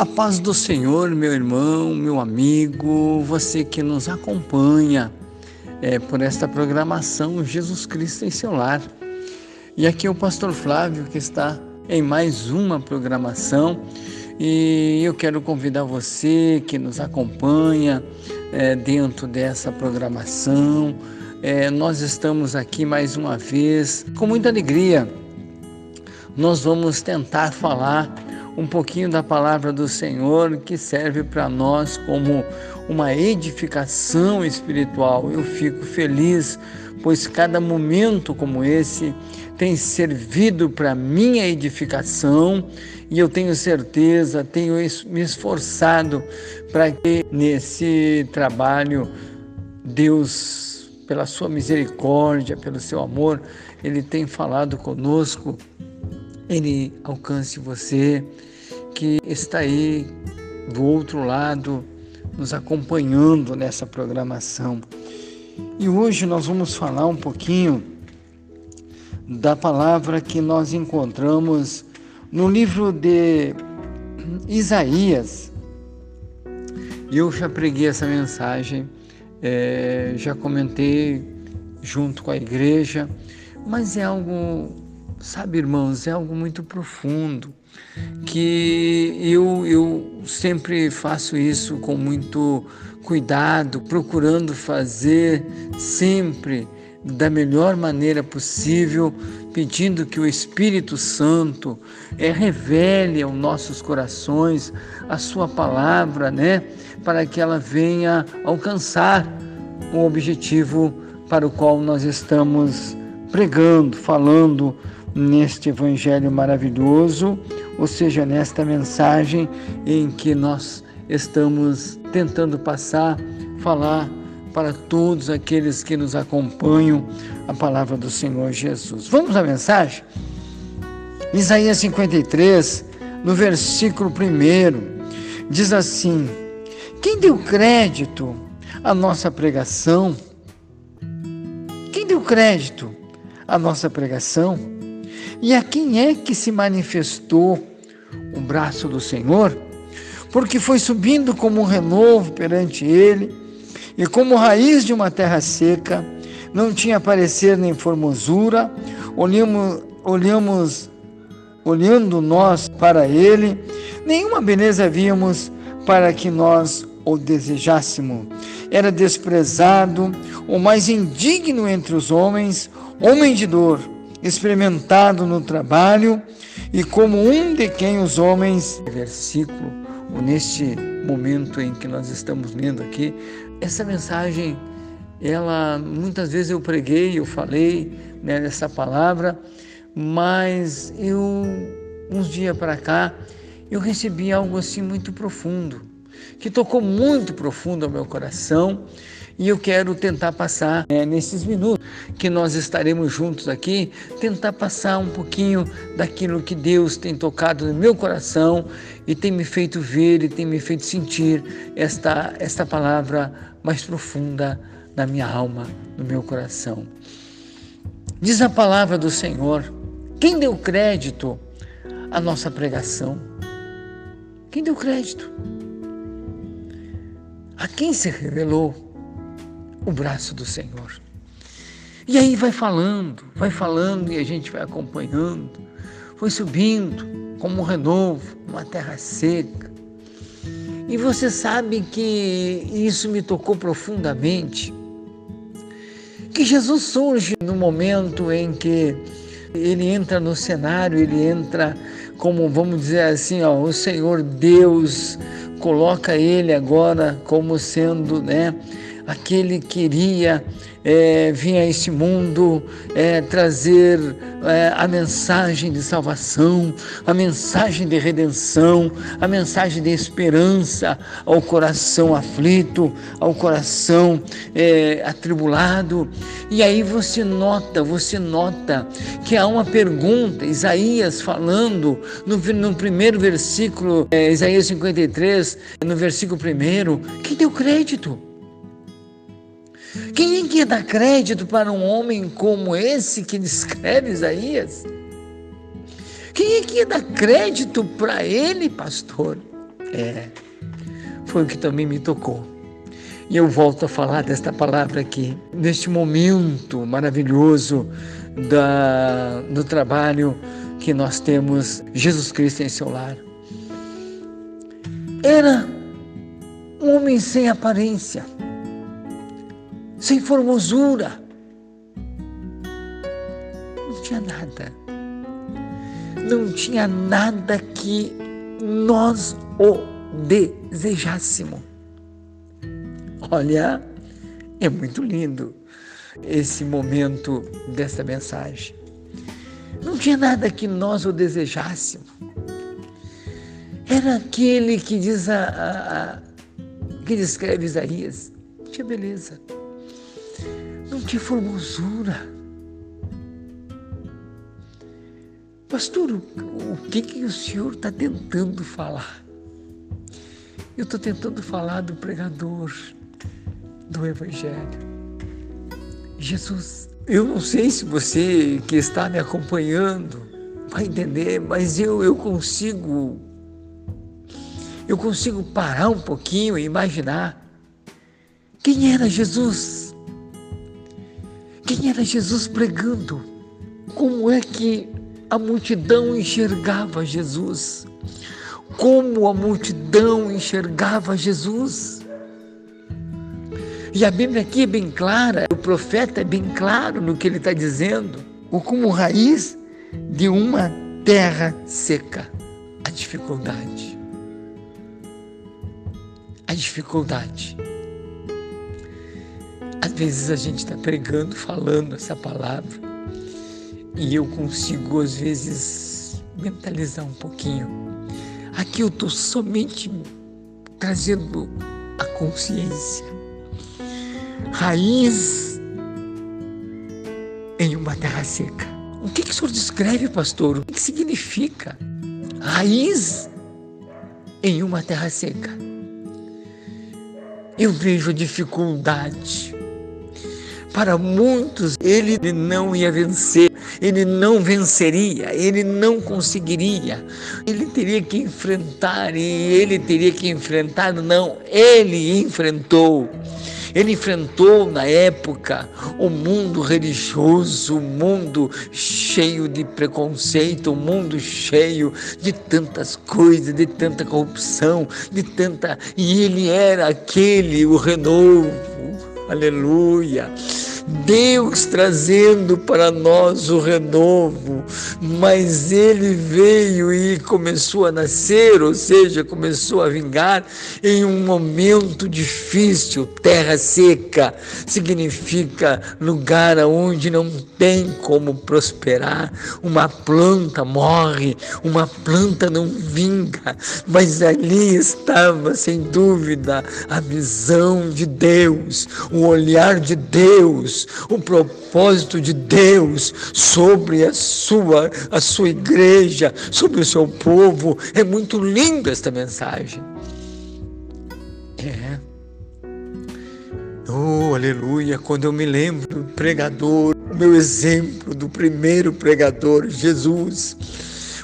A paz do Senhor, meu irmão, meu amigo, você que nos acompanha é, por esta programação Jesus Cristo em seu lar. E aqui é o pastor Flávio que está em mais uma programação e eu quero convidar você que nos acompanha é, dentro dessa programação. É, nós estamos aqui mais uma vez com muita alegria. Nós vamos tentar falar um pouquinho da palavra do Senhor que serve para nós como uma edificação espiritual. Eu fico feliz, pois cada momento como esse tem servido para minha edificação e eu tenho certeza, tenho me esforçado para que nesse trabalho Deus, pela sua misericórdia, pelo seu amor, ele tem falado conosco ele alcance você que está aí do outro lado nos acompanhando nessa programação. E hoje nós vamos falar um pouquinho da palavra que nós encontramos no livro de Isaías. Eu já preguei essa mensagem, é, já comentei junto com a igreja, mas é algo Sabe, irmãos, é algo muito profundo que eu, eu sempre faço isso com muito cuidado, procurando fazer sempre da melhor maneira possível, pedindo que o Espírito Santo é, revele aos nossos corações a Sua palavra, né? Para que ela venha alcançar o objetivo para o qual nós estamos pregando, falando neste Evangelho maravilhoso, ou seja, nesta mensagem em que nós estamos tentando passar, falar para todos aqueles que nos acompanham a palavra do Senhor Jesus. Vamos à mensagem? Isaías 53, no versículo 1, diz assim: Quem deu crédito à nossa pregação? Quem deu crédito à nossa pregação? E a quem é que se manifestou o braço do Senhor? Porque foi subindo como um renovo perante ele, e como raiz de uma terra seca, não tinha parecer nem formosura, olhamos, olhamos, olhando nós para ele, nenhuma beleza víamos para que nós o desejássemos. Era desprezado, o mais indigno entre os homens, homem de dor experimentado no trabalho e como um de quem os homens. Versículo, neste momento em que nós estamos lendo aqui, essa mensagem, ela muitas vezes eu preguei, eu falei né, nessa palavra, mas eu, uns dias para cá, eu recebi algo assim muito profundo, que tocou muito profundo ao meu coração e eu quero tentar passar é, nesses minutos que nós estaremos juntos aqui, tentar passar um pouquinho daquilo que Deus tem tocado no meu coração e tem me feito ver e tem me feito sentir esta, esta palavra mais profunda na minha alma, no meu coração. Diz a palavra do Senhor: quem deu crédito à nossa pregação? Quem deu crédito? A quem se revelou? O braço do Senhor. E aí vai falando, vai falando e a gente vai acompanhando. Foi subindo como um renovo, uma terra seca. E você sabe que isso me tocou profundamente. Que Jesus surge no momento em que ele entra no cenário, ele entra como, vamos dizer assim, ó, o Senhor Deus coloca ele agora como sendo, né, aquele que queria é, vir a este mundo é, trazer é, a mensagem de salvação, a mensagem de redenção, a mensagem de esperança ao coração aflito, ao coração é, atribulado. E aí você nota, você nota que há uma pergunta, Isaías falando no, no primeiro versículo, é, Isaías 53, no versículo primeiro, que deu crédito. Quem é que dar crédito para um homem como esse que descreve Isaías? Quem é que dar crédito para ele, pastor? É, foi o que também me tocou. E eu volto a falar desta palavra aqui, neste momento maravilhoso da, do trabalho que nós temos Jesus Cristo em seu lar. Era um homem sem aparência, sem formosura. Não tinha nada. Não tinha nada que nós o desejássemos. Olha, é muito lindo esse momento dessa mensagem. Não tinha nada que nós o desejássemos. Era aquele que diz a, a, a que descreve Isaías. Tinha beleza. Tinha formosura. Pastor, o, o que, que o senhor está tentando falar? Eu estou tentando falar do pregador, do Evangelho. Jesus, eu não sei se você que está me acompanhando vai entender, mas eu, eu consigo, eu consigo parar um pouquinho e imaginar quem era Jesus. Quem era Jesus pregando? Como é que a multidão enxergava Jesus? Como a multidão enxergava Jesus? E a Bíblia aqui é bem clara, o profeta é bem claro no que ele está dizendo. Ou como raiz de uma terra seca, a dificuldade. A dificuldade. Às vezes a gente está pregando, falando essa palavra, e eu consigo, às vezes, mentalizar um pouquinho. Aqui eu estou somente trazendo a consciência raiz em uma terra seca. O que, que o senhor descreve, pastor? O que significa raiz em uma terra seca? Eu vejo dificuldade. Para muitos, ele não ia vencer, ele não venceria, ele não conseguiria. Ele teria que enfrentar, e ele teria que enfrentar, não, ele enfrentou. Ele enfrentou na época o mundo religioso, o mundo cheio de preconceito, o mundo cheio de tantas coisas, de tanta corrupção, de tanta. E ele era aquele, o renovo. Aleluia Deus trazendo para nós o renovo, mas ele veio e começou a nascer, ou seja, começou a vingar em um momento difícil. Terra seca significa lugar onde não tem como prosperar. Uma planta morre, uma planta não vinga, mas ali estava, sem dúvida, a visão de Deus, o olhar de Deus o propósito de Deus sobre a sua, a sua igreja, sobre o seu povo. É muito linda esta mensagem. É. Oh, aleluia, quando eu me lembro do pregador, o meu exemplo do primeiro pregador, Jesus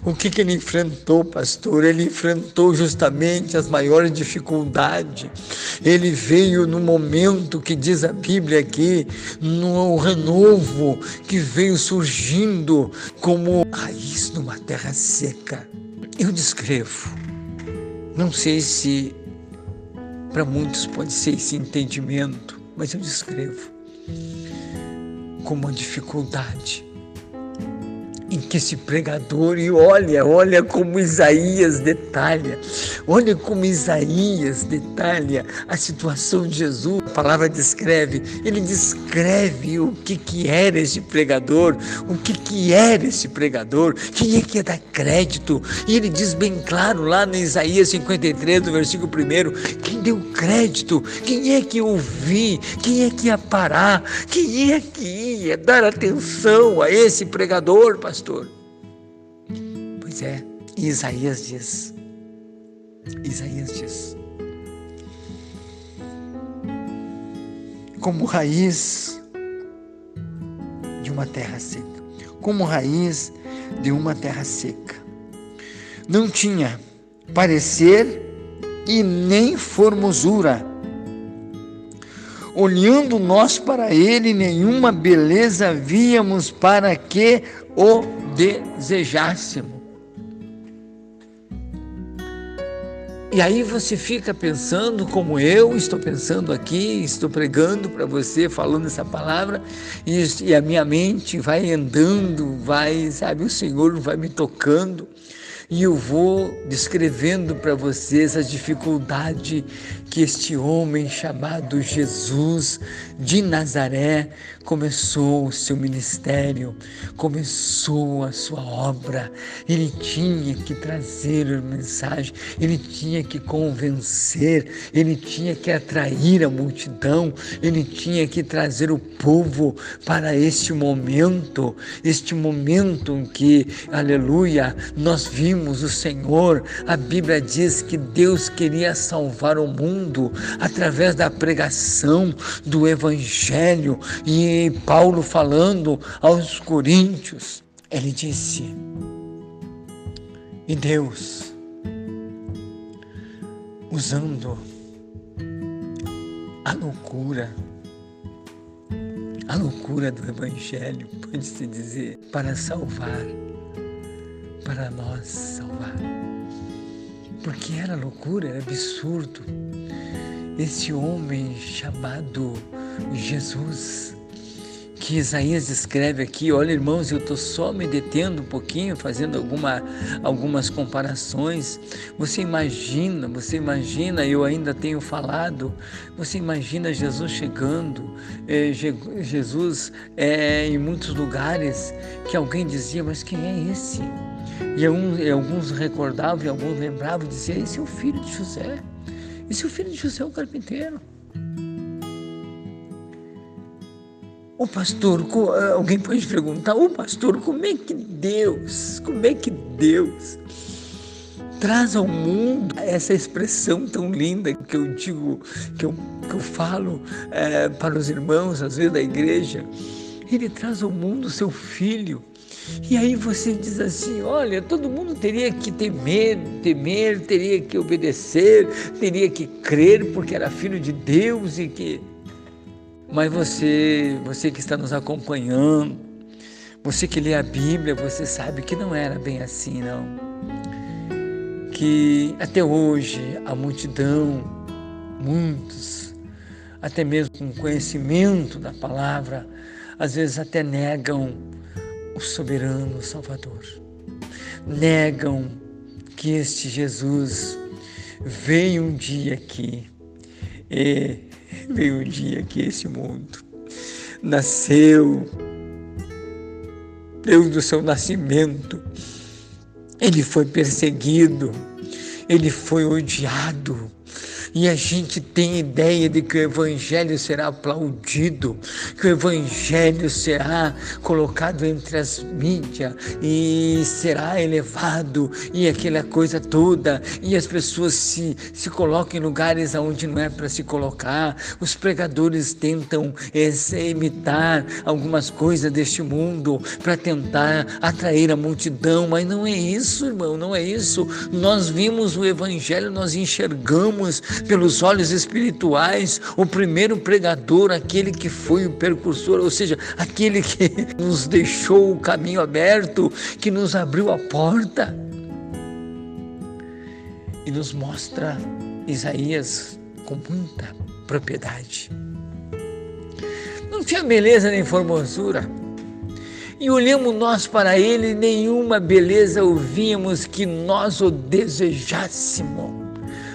o que, que ele enfrentou, pastor? Ele enfrentou justamente as maiores dificuldades. Ele veio no momento que diz a Bíblia aqui, no renovo que veio surgindo como raiz numa terra seca. Eu descrevo. Não sei se para muitos pode ser esse entendimento, mas eu descrevo como uma dificuldade em que esse pregador, e olha, olha como Isaías detalha, olha como Isaías detalha a situação de Jesus. A palavra descreve, ele descreve o que, que era esse pregador, o que, que era esse pregador, quem é que ia dar crédito. E ele diz bem claro lá no Isaías 53, no versículo 1, quem deu crédito, quem é que ouvi, quem é que ia parar, quem é que ia dar atenção a esse pregador, pastor pastor. Pois é, Isaías diz. Isaías diz. Como raiz de uma terra seca. Como raiz de uma terra seca. Não tinha parecer e nem formosura. Olhando nós para ele, nenhuma beleza víamos para que o desejássemos. E aí você fica pensando como eu estou pensando aqui, estou pregando para você, falando essa palavra, e, a minha mente vai andando, vai, sabe, o Senhor vai me tocando e eu vou descrevendo para vocês a dificuldade que este homem chamado Jesus de Nazaré começou o seu ministério, começou a sua obra. Ele tinha que trazer a mensagem, ele tinha que convencer, ele tinha que atrair a multidão, ele tinha que trazer o povo para este momento, este momento em que, aleluia, nós vimos o Senhor. A Bíblia diz que Deus queria salvar o mundo através da pregação do Evangelho e Paulo falando aos Coríntios, ele disse: E Deus, usando a loucura, a loucura do Evangelho, pode-se dizer, para salvar, para nós salvar. Porque era loucura, era absurdo. Esse homem chamado Jesus, que Isaías escreve aqui. Olha, irmãos, eu estou só me detendo um pouquinho, fazendo alguma, algumas comparações. Você imagina, você imagina, eu ainda tenho falado, você imagina Jesus chegando, é, Jesus é, em muitos lugares que alguém dizia, mas quem é esse? E, e alguns recordavam e alguns lembravam, diziam, esse é o filho de José. Esse é o filho de José, o carpinteiro. O pastor, eh, alguém pode perguntar, o pastor, como é que Deus, como é que Deus traz ao mundo essa expressão tão linda que eu digo, que eu, que eu falo é, para os irmãos, às vezes da igreja, ele traz ao mundo seu filho. E aí você diz assim: olha, todo mundo teria que temer, temer, teria que obedecer, teria que crer, porque era filho de Deus e que mas você, você que está nos acompanhando, você que lê a Bíblia, você sabe que não era bem assim, não. Que até hoje a multidão, muitos, até mesmo com conhecimento da palavra, às vezes até negam o soberano Salvador. Negam que este Jesus veio um dia aqui e veio um dia que esse mundo nasceu, Deus do seu nascimento, ele foi perseguido, ele foi odiado, e a gente tem ideia de que o Evangelho será aplaudido, que o Evangelho será colocado entre as mídias e será elevado e aquela coisa toda, e as pessoas se, se colocam em lugares onde não é para se colocar. Os pregadores tentam é, imitar algumas coisas deste mundo para tentar atrair a multidão, mas não é isso, irmão, não é isso. Nós vimos o Evangelho, nós enxergamos pelos olhos espirituais, o primeiro pregador, aquele que foi o percursor, ou seja, aquele que nos deixou o caminho aberto, que nos abriu a porta e nos mostra Isaías com muita propriedade. Não tinha beleza nem formosura. E olhamos nós para ele, nenhuma beleza ouvíamos que nós o desejássemos.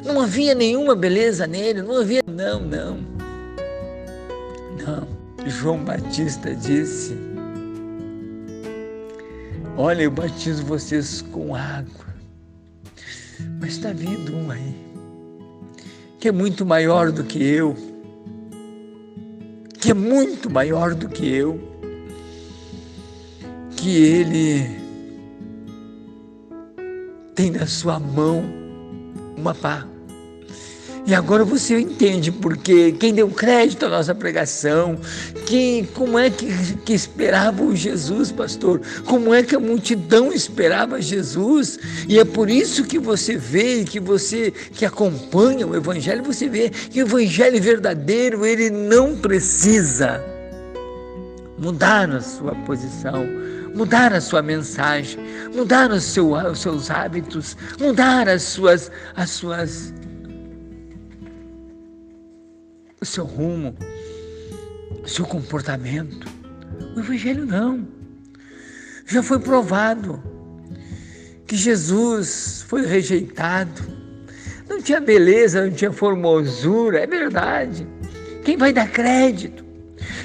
Não havia nenhuma beleza nele, não havia. Não, não. Não. João Batista disse: Olha, eu batizo vocês com água, mas está vindo um aí, que é muito maior do que eu, que é muito maior do que eu, que ele tem na sua mão uma pá E agora você entende porque quem deu crédito à nossa pregação, quem, como é que, que esperava o Jesus, pastor? Como é que a multidão esperava Jesus? E é por isso que você vê, que você que acompanha o Evangelho, você vê que o Evangelho verdadeiro, ele não precisa mudar a sua posição, mudar a sua mensagem, mudar seu, os seus hábitos, mudar as suas, as suas o seu rumo, o seu comportamento. O Evangelho não. Já foi provado que Jesus foi rejeitado. Não tinha beleza, não tinha formosura, é verdade. Quem vai dar crédito?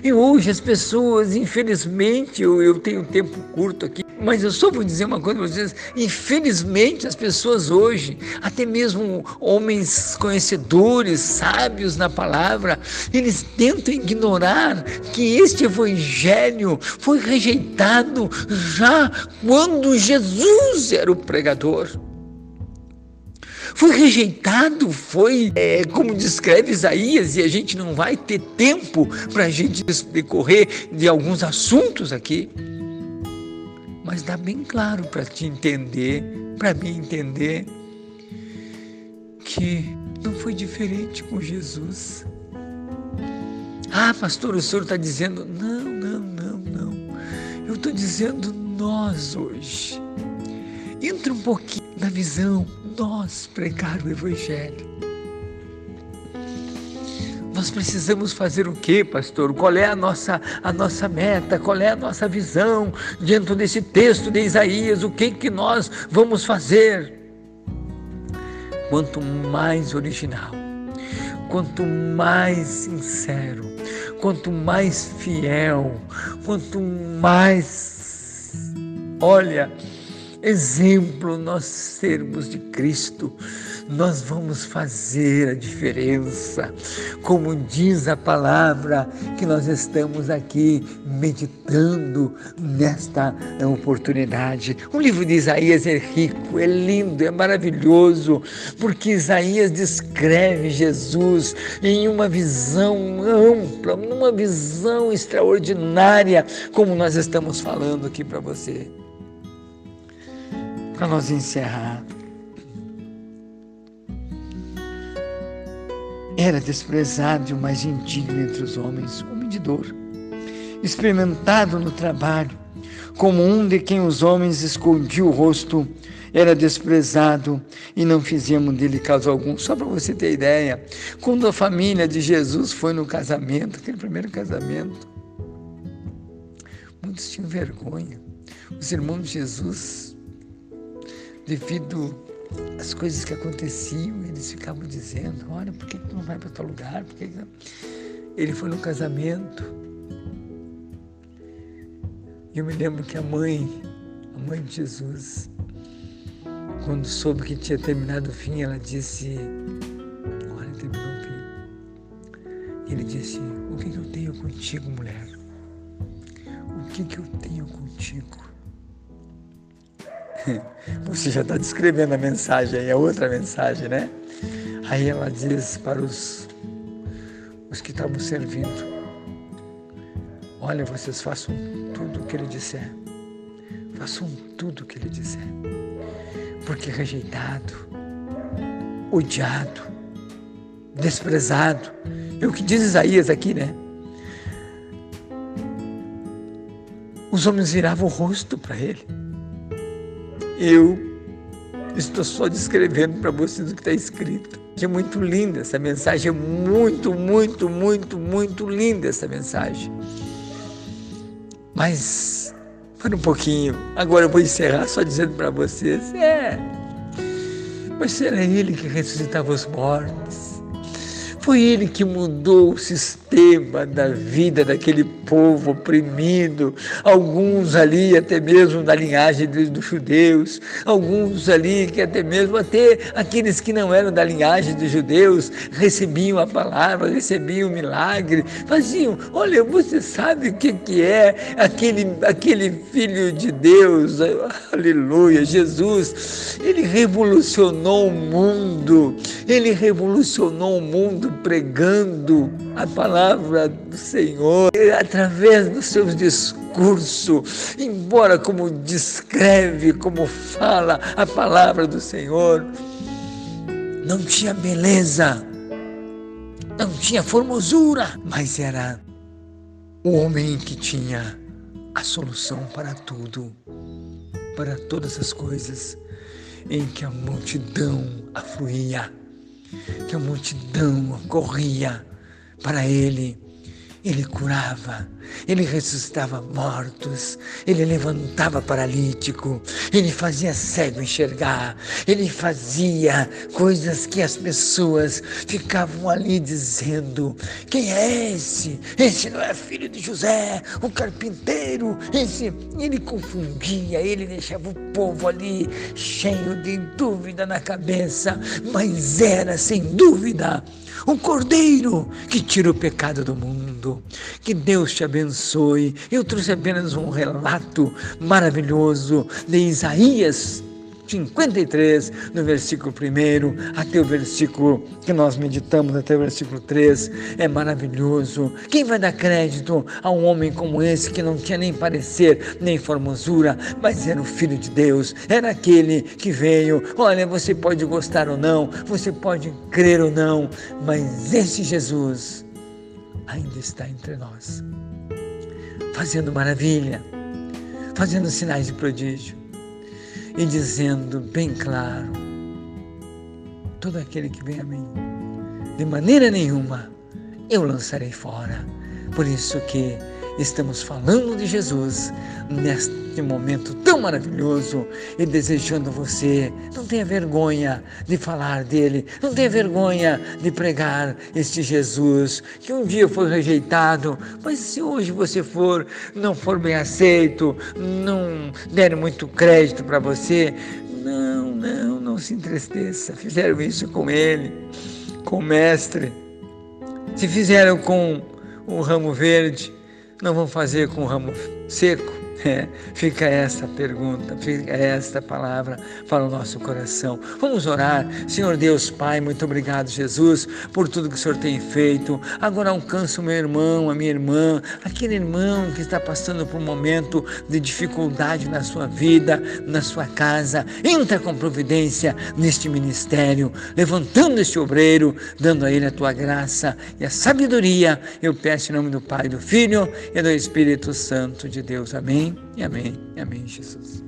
E hoje as pessoas, infelizmente, eu, eu tenho tempo curto aqui, mas eu só vou dizer uma coisa para vocês: infelizmente, as pessoas hoje, até mesmo homens conhecedores, sábios na palavra, eles tentam ignorar que este evangelho foi rejeitado já quando Jesus era o pregador. Foi rejeitado, foi é, como descreve Isaías, e a gente não vai ter tempo para a gente decorrer de alguns assuntos aqui mas dá bem claro para te entender, para mim entender, que não foi diferente com Jesus. Ah, pastor, o senhor está dizendo, não, não, não, não. Eu estou dizendo nós hoje. Entra um pouquinho na visão, nós pregar o Evangelho. Nós precisamos fazer o quê, pastor? Qual é a nossa, a nossa meta? Qual é a nossa visão dentro desse texto de Isaías? O que, que nós vamos fazer? Quanto mais original, quanto mais sincero, quanto mais fiel, quanto mais, olha, exemplo nós sermos de Cristo, nós vamos fazer a diferença. Como diz a palavra que nós estamos aqui meditando nesta oportunidade. O livro de Isaías é rico, é lindo, é maravilhoso, porque Isaías descreve Jesus em uma visão ampla, numa visão extraordinária, como nós estamos falando aqui para você. Para nós encerrar, Era desprezado o mais indigno entre os homens, homem de dor, experimentado no trabalho, como um de quem os homens escondiam o rosto, era desprezado e não fizemos dele caso algum. Só para você ter ideia, quando a família de Jesus foi no casamento, aquele primeiro casamento, muitos tinham vergonha. Os irmãos de Jesus, devido as coisas que aconteciam, eles ficavam dizendo: Olha, por que, tu não vai para outro lugar? Por que Ele foi no casamento. E eu me lembro que a mãe, a mãe de Jesus, quando soube que tinha terminado o fim, ela disse: Olha, terminou o fim. Ele disse: O que, que eu tenho contigo, mulher? O que, que eu tenho contigo? Você já está descrevendo a mensagem aí, a outra mensagem, né? Aí ela diz para os, os que estavam servindo: Olha, vocês façam tudo o que ele disser. Façam tudo o que ele disser. Porque rejeitado, odiado, desprezado. É o que diz Isaías aqui, né? Os homens viravam o rosto para ele. Eu estou só descrevendo para vocês o que está escrito. É muito linda essa mensagem, é muito, muito, muito, muito linda essa mensagem. Mas, para um pouquinho, agora eu vou encerrar só dizendo para vocês: é, mas era Ele que ressuscitava os mortos. Foi ele que mudou o sistema da vida daquele povo oprimido, alguns ali até mesmo da linhagem dos judeus, alguns ali que até mesmo até aqueles que não eram da linhagem dos judeus recebiam a palavra, recebiam o milagre, faziam, olha, você sabe o que, que é aquele, aquele filho de Deus, aleluia, Jesus, ele revolucionou o mundo, ele revolucionou o mundo pregando a palavra do Senhor através dos seus discursos, embora como descreve, como fala a palavra do Senhor, não tinha beleza, não tinha formosura, mas era o homem que tinha a solução para tudo, para todas as coisas, em que a multidão afluía que a multidão corria para ele. Ele curava, ele ressuscitava mortos, ele levantava paralítico, ele fazia cego enxergar, ele fazia coisas que as pessoas ficavam ali dizendo: quem é esse? Esse não é filho de José, o carpinteiro. Esse ele confundia, ele deixava o povo ali cheio de dúvida na cabeça, mas era sem dúvida o Cordeiro que tira o pecado do mundo. Que Deus te abençoe. Eu trouxe apenas um relato maravilhoso de Isaías 53, no versículo 1 até o versículo que nós meditamos, até o versículo 3, é maravilhoso. Quem vai dar crédito a um homem como esse que não tinha nem parecer, nem formosura, mas era o Filho de Deus, era aquele que veio. Olha, você pode gostar ou não, você pode crer ou não, mas esse Jesus ainda está entre nós, fazendo maravilha, fazendo sinais de prodígio e dizendo bem claro: todo aquele que vem a mim, de maneira nenhuma eu lançarei fora. Por isso que estamos falando de Jesus neste momento tão maravilhoso e desejando você. Não tenha vergonha de falar dele, não tenha vergonha de pregar este Jesus que um dia foi rejeitado, mas se hoje você for, não for bem aceito, não der muito crédito para você, não, não, não se entristeça. Fizeram isso com ele, com o mestre. Se fizeram com o ramo verde, não vão fazer com ramo seco. É, fica esta pergunta, fica esta palavra para o nosso coração. Vamos orar. Senhor Deus Pai, muito obrigado, Jesus, por tudo que o Senhor tem feito. Agora alcança o meu irmão, a minha irmã, aquele irmão que está passando por um momento de dificuldade na sua vida, na sua casa. Entra com providência neste ministério, levantando este obreiro, dando a ele a tua graça e a sabedoria. Eu peço em nome do Pai, do Filho e do Espírito Santo de Deus. Amém. Amém e amém, Jesus.